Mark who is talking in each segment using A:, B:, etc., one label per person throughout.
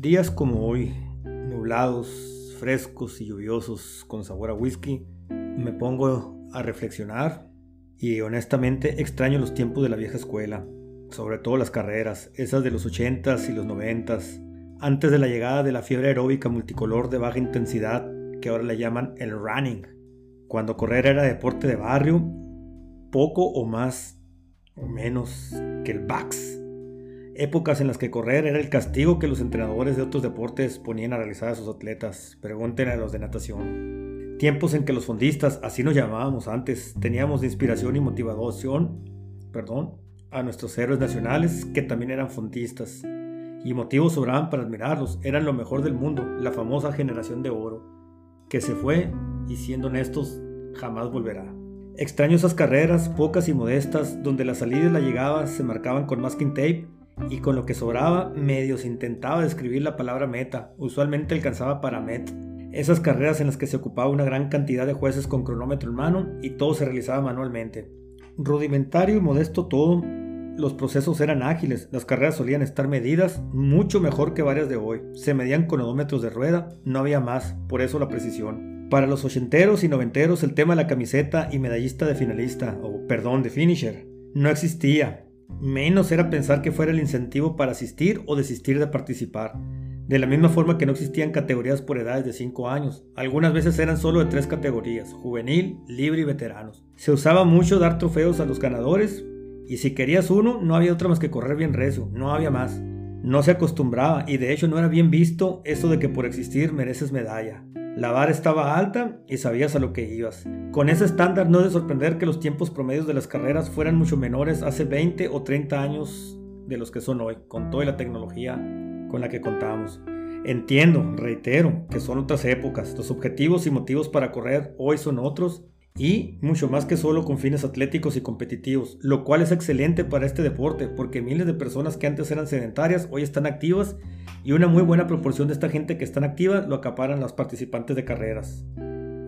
A: Días como hoy, nublados, frescos y lluviosos con sabor a whisky, me pongo a reflexionar y honestamente extraño los tiempos de la vieja escuela, sobre todo las carreras, esas de los 80s y los 90s, antes de la llegada de la fiebre aeróbica multicolor de baja intensidad que ahora le llaman el running, cuando correr era deporte de barrio, poco o más o menos que el Bax. Épocas en las que correr era el castigo que los entrenadores de otros deportes ponían a realizar a sus atletas. Pregúntenle a los de natación. Tiempos en que los fondistas, así nos llamábamos antes, teníamos de inspiración y motivación, perdón, a nuestros héroes nacionales que también eran fondistas. Y motivos sobraban para admirarlos, eran lo mejor del mundo, la famosa generación de oro, que se fue y siendo honestos, jamás volverá. Extraño esas carreras, pocas y modestas, donde la salida y la llegada se marcaban con masking tape y con lo que sobraba medio se intentaba describir la palabra meta, usualmente alcanzaba para met. Esas carreras en las que se ocupaba una gran cantidad de jueces con cronómetro en mano y todo se realizaba manualmente. Rudimentario y modesto todo, los procesos eran ágiles, las carreras solían estar medidas mucho mejor que varias de hoy. Se medían con odómetros de rueda, no había más, por eso la precisión. Para los ochenteros y noventeros el tema de la camiseta y medallista de finalista, o perdón, de finisher, no existía. Menos era pensar que fuera el incentivo para asistir o desistir de participar. De la misma forma que no existían categorías por edades de 5 años, algunas veces eran solo de tres categorías, juvenil, libre y veteranos. Se usaba mucho dar trofeos a los ganadores, y si querías uno, no había otra más que correr bien rezo, no había más. No se acostumbraba, y de hecho no era bien visto eso de que por existir mereces medalla. La vara estaba alta y sabías a lo que ibas. Con ese estándar no es de sorprender que los tiempos promedios de las carreras fueran mucho menores hace 20 o 30 años de los que son hoy, con toda la tecnología con la que contamos. Entiendo, reitero, que son otras épocas, los objetivos y motivos para correr hoy son otros y mucho más que solo con fines atléticos y competitivos, lo cual es excelente para este deporte porque miles de personas que antes eran sedentarias hoy están activas y una muy buena proporción de esta gente que están activa lo acaparan los participantes de carreras.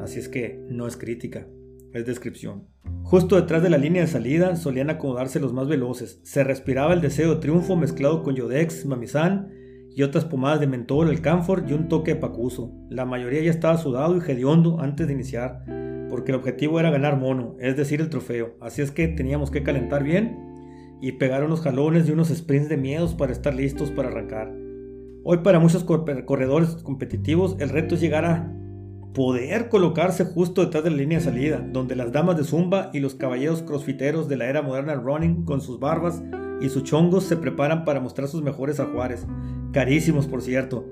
A: Así es que no es crítica, es descripción. Justo detrás de la línea de salida solían acomodarse los más veloces, se respiraba el deseo de triunfo mezclado con Yodex, Mamizán y otras pomadas de mentol, el camphor y un toque de pacuso. La mayoría ya estaba sudado y hediondo antes de iniciar porque el objetivo era ganar mono, es decir, el trofeo. Así es que teníamos que calentar bien y pegar unos jalones y unos sprints de miedos para estar listos para arrancar. Hoy para muchos corredores competitivos el reto es llegar a poder colocarse justo detrás de la línea de salida, donde las damas de zumba y los caballeros crossfiteros de la era moderna running con sus barbas y sus chongos se preparan para mostrar sus mejores ajuares, carísimos por cierto,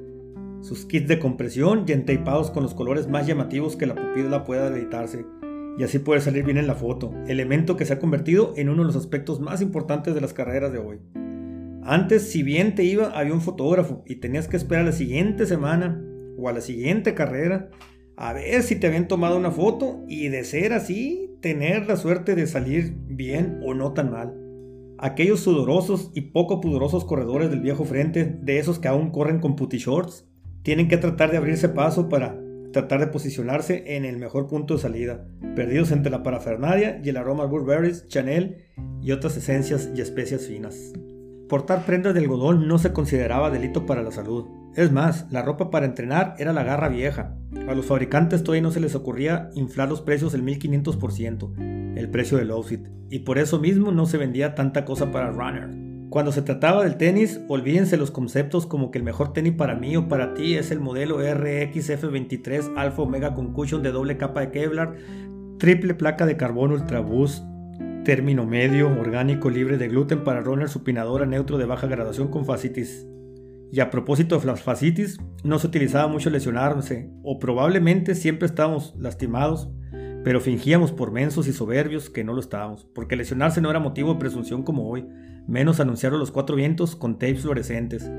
A: sus kits de compresión y entapados con los colores más llamativos que la pupila pueda editarse, y así poder salir bien en la foto, elemento que se ha convertido en uno de los aspectos más importantes de las carreras de hoy. Antes, si bien te iba, había un fotógrafo y tenías que esperar a la siguiente semana o a la siguiente carrera a ver si te habían tomado una foto y de ser así, tener la suerte de salir bien o no tan mal. Aquellos sudorosos y poco pudorosos corredores del viejo frente, de esos que aún corren con putty shorts, tienen que tratar de abrirse paso para tratar de posicionarse en el mejor punto de salida, perdidos entre la parafernalia y el aroma Burberry, Chanel y otras esencias y especias finas. Portar prendas de algodón no se consideraba delito para la salud. Es más, la ropa para entrenar era la garra vieja. A los fabricantes todavía no se les ocurría inflar los precios el 1500%, el precio del outfit, y por eso mismo no se vendía tanta cosa para runners. Cuando se trataba del tenis, olvídense los conceptos como que el mejor tenis para mí o para ti es el modelo RXF23 Alpha Omega con cushion de doble capa de Kevlar, triple placa de carbón Ultra Boost, término medio, orgánico, libre de gluten para runner supinadora neutro de baja graduación con facitis. Y a propósito de las facitis, no se utilizaba mucho lesionarse, o probablemente siempre estábamos lastimados, pero fingíamos por mensos y soberbios que no lo estábamos, porque lesionarse no era motivo de presunción como hoy, menos anunciaron los cuatro vientos con tapes fluorescentes.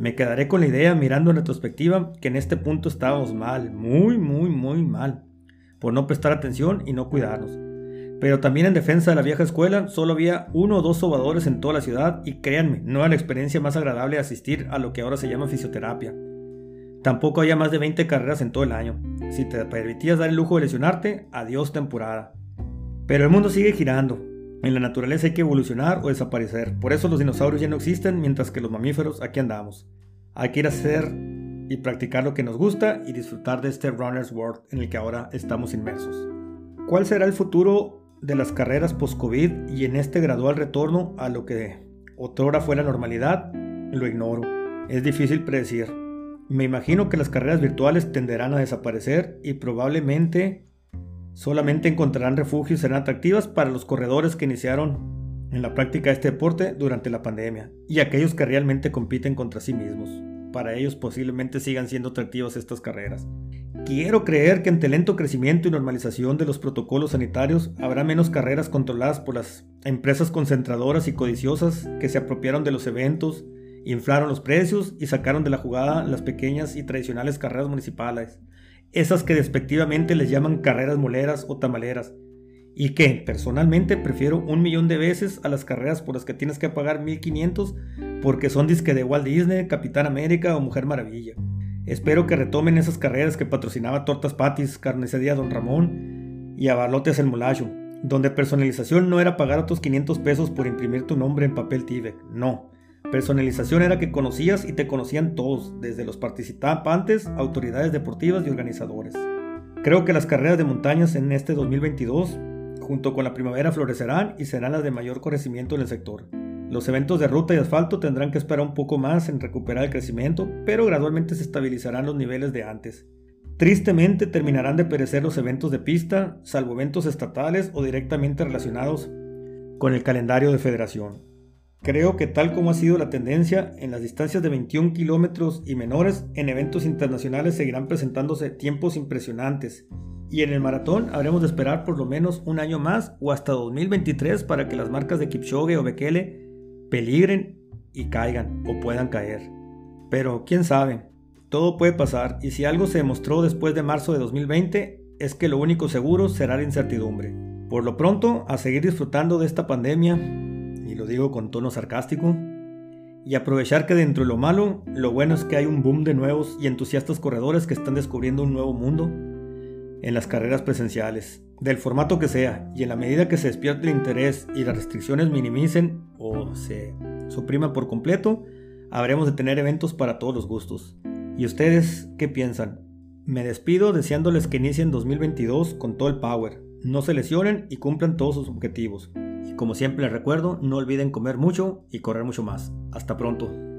A: Me quedaré con la idea, mirando en retrospectiva, que en este punto estábamos mal, muy, muy, muy mal, por no prestar atención y no cuidarnos. Pero también en defensa de la vieja escuela, solo había uno o dos sobadores en toda la ciudad y créanme, no era la experiencia más agradable asistir a lo que ahora se llama fisioterapia. Tampoco había más de 20 carreras en todo el año. Si te permitías dar el lujo de lesionarte, adiós temporada. Pero el mundo sigue girando, en la naturaleza hay que evolucionar o desaparecer. Por eso los dinosaurios ya no existen, mientras que los mamíferos aquí andamos. Hay que ir a hacer y practicar lo que nos gusta y disfrutar de este Runner's World en el que ahora estamos inmersos. ¿Cuál será el futuro de las carreras post-COVID y en este gradual retorno a lo que otrora fue la normalidad? Lo ignoro. Es difícil predecir. Me imagino que las carreras virtuales tenderán a desaparecer y probablemente solamente encontrarán refugio y serán atractivas para los corredores que iniciaron en la práctica de este deporte durante la pandemia y aquellos que realmente compiten contra sí mismos. Para ellos posiblemente sigan siendo atractivas estas carreras. Quiero creer que ante el lento crecimiento y normalización de los protocolos sanitarios habrá menos carreras controladas por las empresas concentradoras y codiciosas que se apropiaron de los eventos, inflaron los precios y sacaron de la jugada las pequeñas y tradicionales carreras municipales, esas que despectivamente les llaman carreras moleras o tamaleras, y que personalmente prefiero un millón de veces a las carreras por las que tienes que pagar 1500 porque son disque de Walt Disney, Capitán América o Mujer Maravilla. Espero que retomen esas carreras que patrocinaba Tortas Patis, Carnicería Don Ramón y Abarlotes El Molacho, donde personalización no era pagar otros 500 pesos por imprimir tu nombre en papel Tibet, no. Personalización era que conocías y te conocían todos, desde los participantes, autoridades deportivas y organizadores. Creo que las carreras de montañas en este 2022 junto con la primavera florecerán y serán las de mayor crecimiento en el sector. Los eventos de ruta y asfalto tendrán que esperar un poco más en recuperar el crecimiento, pero gradualmente se estabilizarán los niveles de antes. Tristemente terminarán de perecer los eventos de pista, salvo eventos estatales o directamente relacionados con el calendario de federación. Creo que tal como ha sido la tendencia, en las distancias de 21 kilómetros y menores, en eventos internacionales seguirán presentándose tiempos impresionantes y en el maratón habremos de esperar por lo menos un año más o hasta 2023 para que las marcas de Kipchoge o Bekele peligren y caigan o puedan caer. Pero quién sabe, todo puede pasar y si algo se demostró después de marzo de 2020 es que lo único seguro será la incertidumbre. Por lo pronto, a seguir disfrutando de esta pandemia, y lo digo con tono sarcástico, y aprovechar que dentro de lo malo, lo bueno es que hay un boom de nuevos y entusiastas corredores que están descubriendo un nuevo mundo en las carreras presenciales, del formato que sea, y en la medida que se despierte el interés y las restricciones minimicen o se supriman por completo, habremos de tener eventos para todos los gustos. ¿Y ustedes qué piensan? Me despido deseándoles que inicien 2022 con todo el power, no se lesionen y cumplan todos sus objetivos. Como siempre les recuerdo, no olviden comer mucho y correr mucho más. Hasta pronto.